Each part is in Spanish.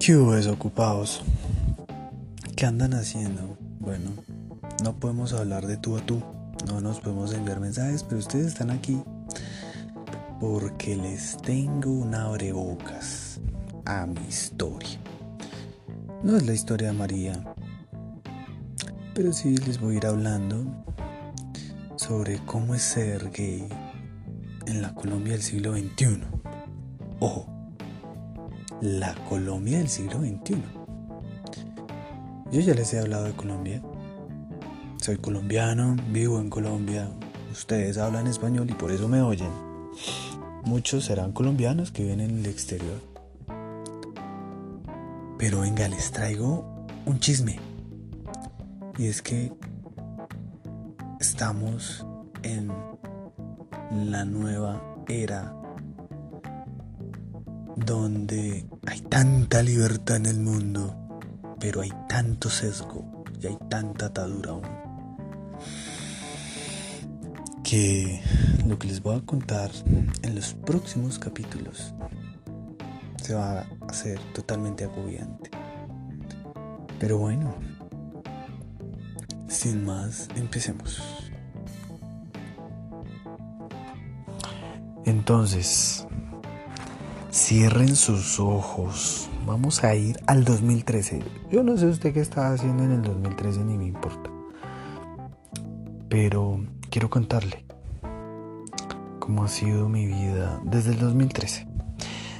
¿Qué hubo desocupados? ¿Qué andan haciendo? Bueno, no podemos hablar de tú a tú, no nos podemos enviar mensajes, pero ustedes están aquí porque les tengo un abrebocas a mi historia. No es la historia de María, pero sí les voy a ir hablando sobre cómo es ser gay en la Colombia del siglo XXI. Ojo, la Colombia del siglo XXI. Yo ya les he hablado de Colombia. Soy colombiano, vivo en Colombia. Ustedes hablan español y por eso me oyen. Muchos serán colombianos que viven en el exterior. Pero venga, les traigo un chisme. Y es que estamos en la nueva era donde hay tanta libertad en el mundo, pero hay tanto sesgo y hay tanta atadura aún. Que lo que les voy a contar en los próximos capítulos se va a hacer totalmente agobiante. Pero bueno, sin más, empecemos. Entonces, cierren sus ojos. Vamos a ir al 2013. Yo no sé usted qué estaba haciendo en el 2013 ni me importa. Pero quiero contarle cómo ha sido mi vida desde el 2013.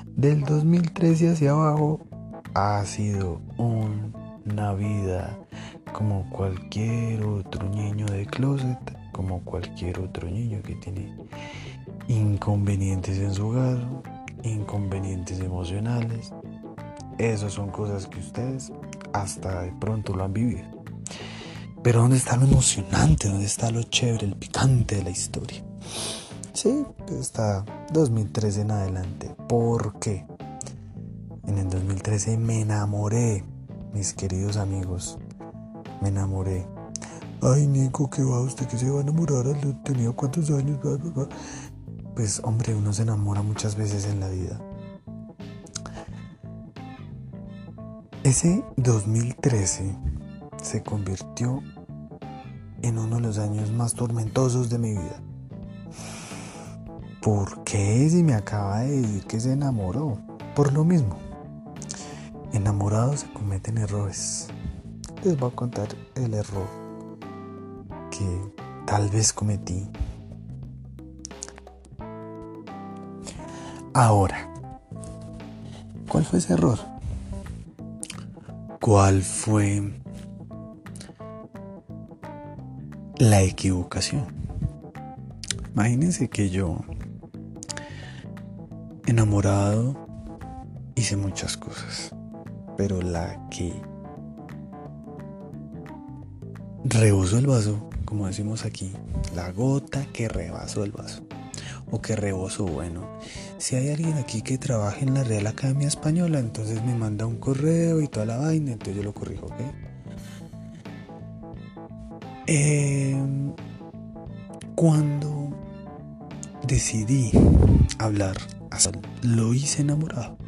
Del 2013 hacia abajo ha sido una vida como cualquier otro niño de closet, como cualquier otro niño que tiene inconvenientes en su hogar, inconvenientes emocionales. Esas son cosas que ustedes hasta de pronto lo han vivido. Pero ¿dónde está lo emocionante? ¿Dónde está lo chévere, el picante de la historia? Sí, pues está 2013 en adelante. ¿Por qué? En el 2013 me enamoré, mis queridos amigos. Me enamoré. Ay, Nico, ¿qué va usted que se va a enamorar? ¿Tenía cuántos años? Pues, hombre, uno se enamora muchas veces en la vida. Ese 2013 se convirtió en uno de los años más tormentosos de mi vida. ¿Por qué si me acaba de decir que se enamoró? Por lo mismo. Enamorados se cometen errores. Les voy a contar el error que tal vez cometí. Ahora, ¿cuál fue ese error? ¿Cuál fue la equivocación? Imagínense que yo, enamorado, hice muchas cosas, pero la que rebosó el vaso, como decimos aquí, la gota que rebasó el vaso, o que rebosó, bueno, si hay alguien aquí que trabaje en la Real Academia Española, entonces me manda un correo y toda la vaina, entonces yo lo corrijo, ¿ok? Em, cuando decidí hablar, lo hice enamorado.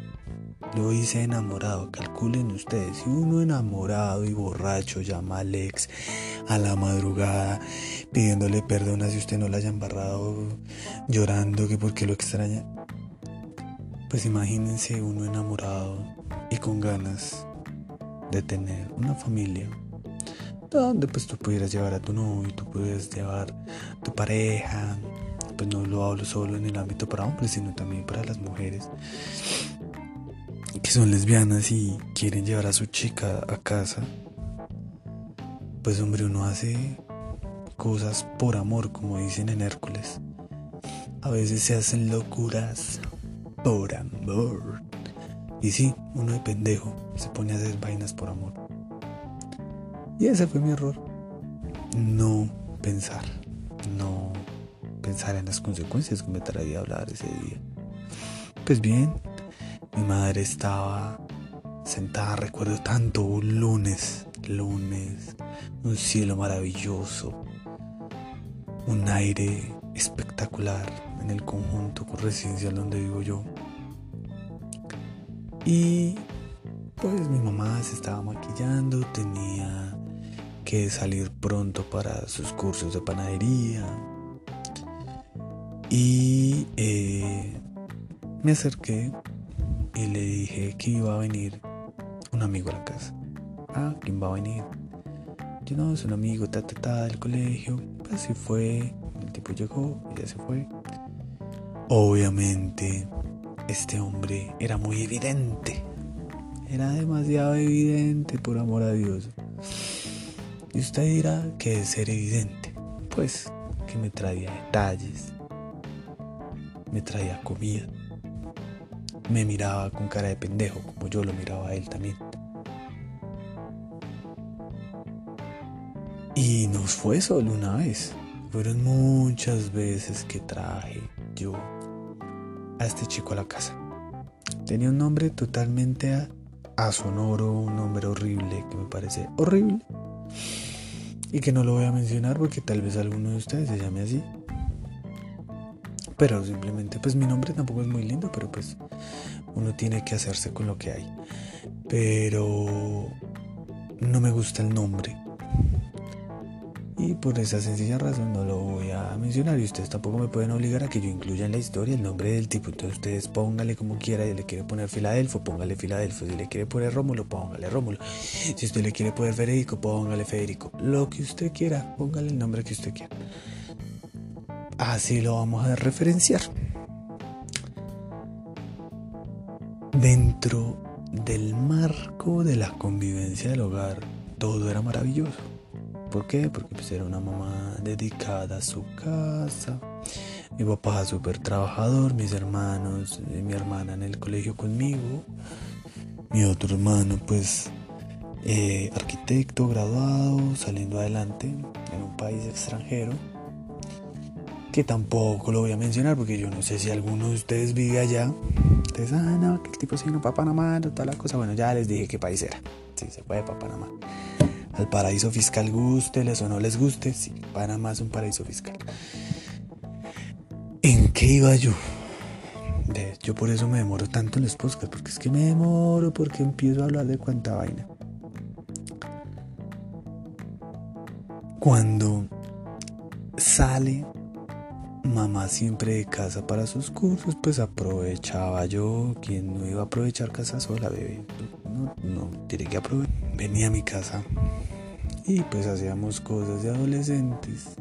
Lo hice enamorado, calculen ustedes, si uno enamorado y borracho llama al ex a la madrugada pidiéndole perdón si usted no la haya embarrado, llorando que porque lo extraña, pues imagínense uno enamorado y con ganas de tener una familia donde pues tú pudieras llevar a tu novio, tú pudieras llevar a tu pareja, pues no lo hablo solo en el ámbito para hombres, sino también para las mujeres que son lesbianas y quieren llevar a su chica a casa. Pues hombre, uno hace cosas por amor, como dicen en Hércules. A veces se hacen locuras por amor. Y sí, uno de pendejo se pone a hacer vainas por amor. Y ese fue mi error. No pensar, no pensar en las consecuencias que me traía hablar ese día. Pues bien, mi madre estaba sentada, recuerdo tanto, un lunes, lunes, un cielo maravilloso, un aire espectacular en el conjunto residencial donde vivo yo. Y pues mi mamá se estaba maquillando, tenía que salir pronto para sus cursos de panadería. Y eh, me acerqué y le dije que iba a venir un amigo a la casa. Ah, ¿quién va a venir? Yo no, es un amigo, ta, ta, ta, del colegio. Pues así fue. El tipo llegó, ya se fue. Obviamente, este hombre era muy evidente. Era demasiado evidente, por amor a Dios. Y usted dirá que es ser evidente. Pues que me traía detalles. Me traía comida. Me miraba con cara de pendejo, como yo lo miraba a él también. Y nos fue solo una vez. Fueron muchas veces que traje yo a este chico a la casa. Tenía un nombre totalmente asonoro, un nombre horrible que me parece horrible. Y que no lo voy a mencionar porque tal vez alguno de ustedes se llame así. Pero simplemente, pues mi nombre tampoco es muy lindo, pero pues uno tiene que hacerse con lo que hay. Pero no me gusta el nombre. Y por esa sencilla razón no lo voy a mencionar y ustedes tampoco me pueden obligar a que yo incluya en la historia el nombre del tipo. Entonces ustedes póngale como quiera, si le quiere poner Filadelfo, póngale Filadelfo, si le quiere poner Rómulo, póngale Rómulo. Si usted le quiere poner Federico, póngale Federico. Lo que usted quiera, póngale el nombre que usted quiera. Así lo vamos a referenciar. Dentro del marco de la convivencia del hogar, todo era maravilloso ¿Por qué? Porque pues era una mamá dedicada a su casa. Mi papá súper trabajador, mis hermanos, eh, mi hermana en el colegio conmigo. Mi otro hermano pues eh, arquitecto, graduado, saliendo adelante en un país extranjero. Que tampoco lo voy a mencionar porque yo no sé si alguno de ustedes vive allá. Ustedes, ah, no, que el tipo no para Panamá, toda la cosa. Bueno, ya les dije qué país era. Sí, se fue para Panamá al paraíso fiscal guste, o no les guste, sí, Panamá es un paraíso fiscal. ¿En qué iba yo? De, yo por eso me demoro tanto en los podcasts, porque es que me demoro, porque empiezo a hablar de cuánta vaina. Cuando sale mamá siempre de casa para sus cursos, pues aprovechaba yo, quien no iba a aprovechar casa sola, bebé. No, no, tiene que aprovechar. Venía a mi casa y pues hacíamos cosas de adolescentes.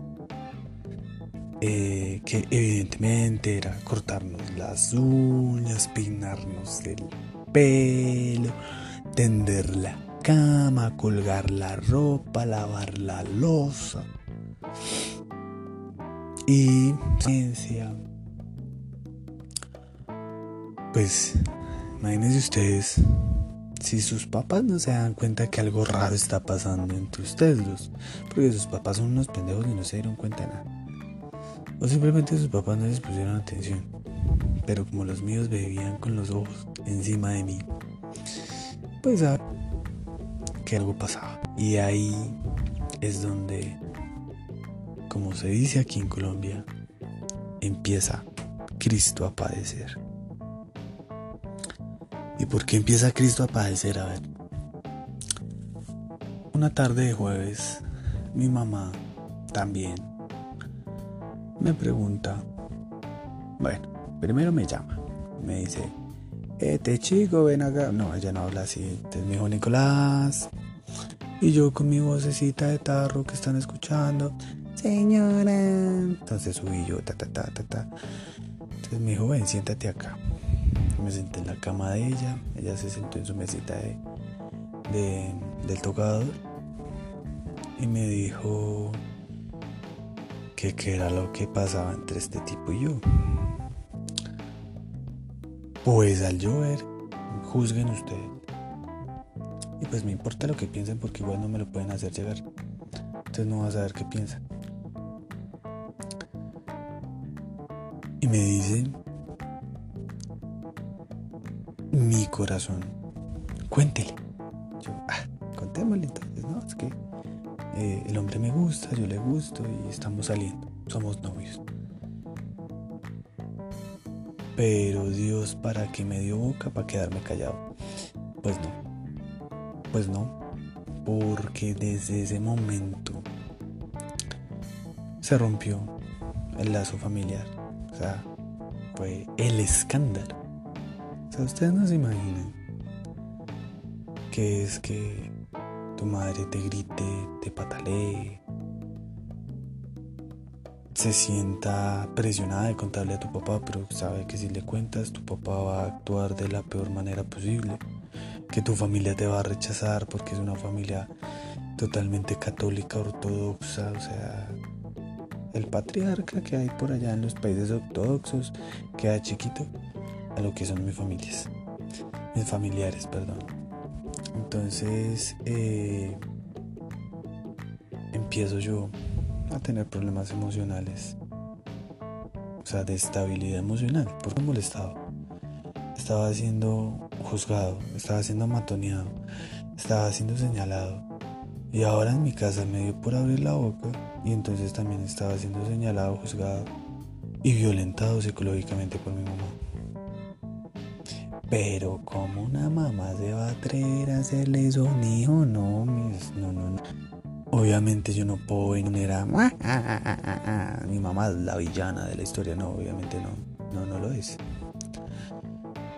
Eh, que evidentemente era cortarnos las uñas, peinarnos el pelo, tender la cama, colgar la ropa, lavar la losa. Y ciencia. Pues imagínense ustedes si sus papás no se dan cuenta que algo raro está pasando entre ustedes dos, porque sus papás son unos pendejos y no se dieron cuenta de nada. O simplemente sus papás no les pusieron atención. Pero como los míos bebían con los ojos encima de mí, pues a que algo pasaba. Y ahí es donde, como se dice aquí en Colombia, empieza Cristo a padecer. ¿Y por qué empieza Cristo a padecer? A ver. Una tarde de jueves, mi mamá también me pregunta, bueno, primero me llama, me dice, este chico, ven acá. No, ella no habla así, entonces me dijo Nicolás. Y yo con mi vocecita de tarro que están escuchando, señora. Entonces subí yo, ta, ta, ta, ta, ta. Entonces me dijo, ven, siéntate acá me senté en la cama de ella, ella se sentó en su mesita de, del tocador y me dijo que qué era lo que pasaba entre este tipo y yo. Pues al llover, juzguen ustedes. Y pues me importa lo que piensen porque igual no me lo pueden hacer llegar. Entonces no vas a saber qué piensan. Y me dicen mi corazón. Cuéntele. Yo, ah, contémosle entonces, ¿no? Es que eh, el hombre me gusta, yo le gusto y estamos saliendo. Somos novios. Pero Dios, ¿para qué me dio boca para quedarme callado? Pues no. Pues no, porque desde ese momento se rompió el lazo familiar. O sea, fue el escándalo. O sea, ustedes no se imaginan que es que tu madre te grite, te patalee, se sienta presionada de contarle a tu papá, pero sabe que si le cuentas, tu papá va a actuar de la peor manera posible, que tu familia te va a rechazar porque es una familia totalmente católica, ortodoxa, o sea, el patriarca que hay por allá en los países ortodoxos queda chiquito a lo que son mis familias, mis familiares, perdón. Entonces, eh, empiezo yo a tener problemas emocionales, o sea, de estabilidad emocional, por un molestado. Estaba siendo juzgado, estaba siendo matoneado, estaba siendo señalado. Y ahora en mi casa me dio por abrir la boca y entonces también estaba siendo señalado, juzgado y violentado psicológicamente por mi mamá. Pero como una mamá se va a atrever a hacerle eso un hijo, no, mis, no, no, no. Obviamente yo no puedo venir a... Ah, ah, ah, mi mamá es la villana de la historia, no, obviamente no, no, no lo es.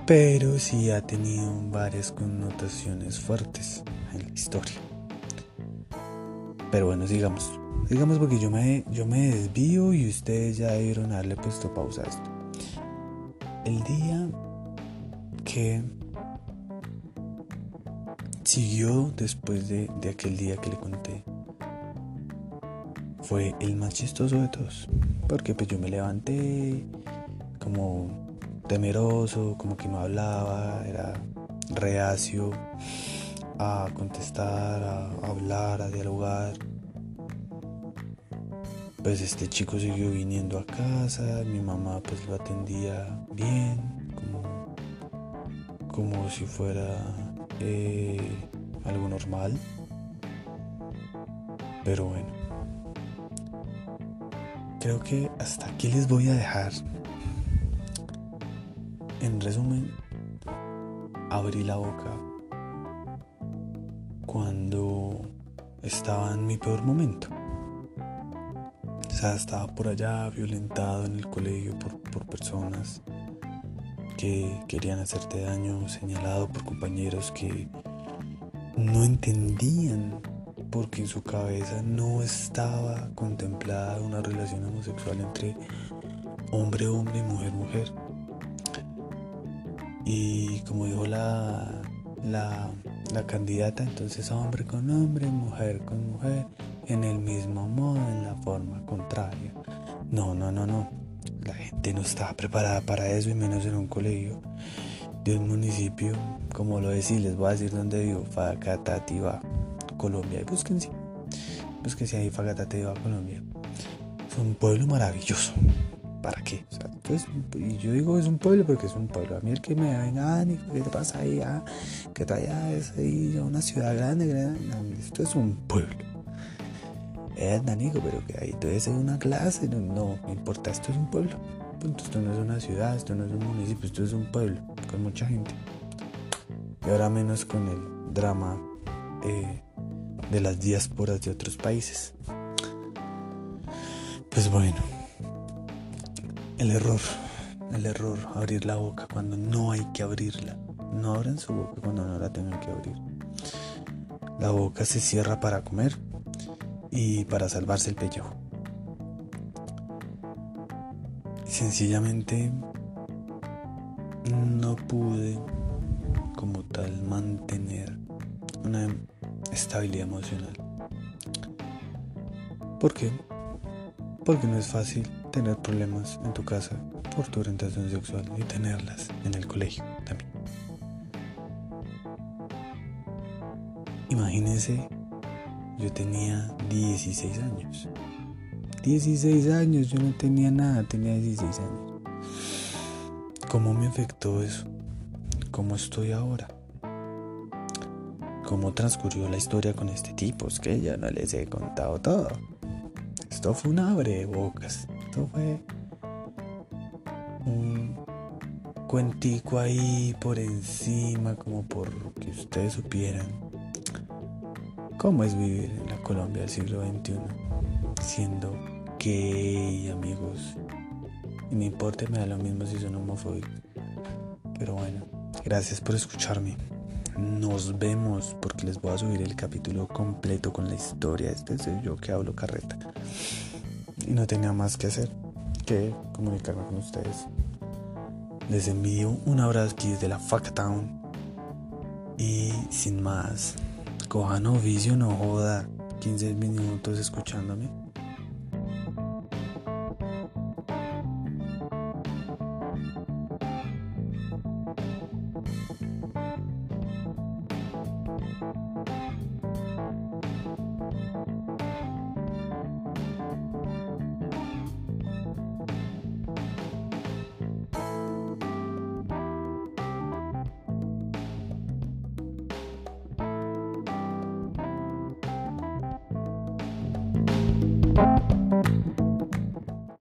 Pero sí ha tenido varias connotaciones fuertes en la historia. Pero bueno, sigamos. Sigamos porque yo me, yo me desvío y ustedes ya debieron haberle puesto pausa a esto. El día que siguió después de, de aquel día que le conté fue el más chistoso de todos. Porque pues yo me levanté como temeroso, como que no hablaba, era reacio a contestar, a hablar, a dialogar. Pues este chico siguió viniendo a casa, mi mamá pues lo atendía bien, como si fuera eh, algo normal. Pero bueno creo que hasta aquí les voy a dejar. En resumen, abrí la boca cuando estaba en mi peor momento. O sea, estaba por allá violentado en el colegio por, por personas que querían hacerte daño, señalado por compañeros que no entendían porque en su cabeza no estaba contemplada una relación homosexual entre hombre hombre y mujer mujer. Y como dijo la, la, la candidata entonces hombre con hombre mujer con mujer en el mismo modo en la forma contraria. No no no no la gente no estaba preparada para eso y menos en un colegio de un municipio como lo decía les voy a decir dónde vivo Facatativa Colombia. Y búsquense, búsquense ahí Fagatate a Colombia. Es un pueblo maravilloso. ¿Para qué? Pues, y yo digo es un pueblo porque es un pueblo. A mí el que me venga, ah, ¿qué te pasa ahí? Ah, que allá es ahí una ciudad grande, grande. esto es un pueblo. Es Danico, pero que ahí debe ser una clase. No, no, importa, esto es un pueblo. esto no es una ciudad, esto no es un municipio, esto es un pueblo con mucha gente. Y ahora menos con el drama eh, de las diásporas de otros países. Pues bueno, el error, el error, abrir la boca cuando no hay que abrirla. No abran su boca cuando no la tengan que abrir. La boca se cierra para comer y para salvarse el pellejo. Sencillamente no pude como tal mantener una estabilidad emocional. ¿Por qué? Porque no es fácil tener problemas en tu casa por tu orientación sexual y tenerlas en el colegio también. Imagínense, yo tenía 16 años. 16 años, yo no tenía nada, tenía 16 años. ¿Cómo me afectó eso? ¿Cómo estoy ahora? cómo transcurrió la historia con este tipo. Es que ya no les he contado todo. Esto fue un de bocas. Esto fue un cuentico ahí por encima, como por que ustedes supieran cómo es vivir en la Colombia del siglo XXI siendo gay, amigos. Y me importa, me da lo mismo si son homofóbicos. Pero bueno, gracias por escucharme. Nos vemos porque les voy a subir el capítulo completo con la historia. Este es yo que hablo carreta. Y no tenía más que hacer que comunicarme con ustedes. Les envío un abrazo aquí desde la Town Y sin más, cojan oficio, no joda. 15 minutos escuchándome.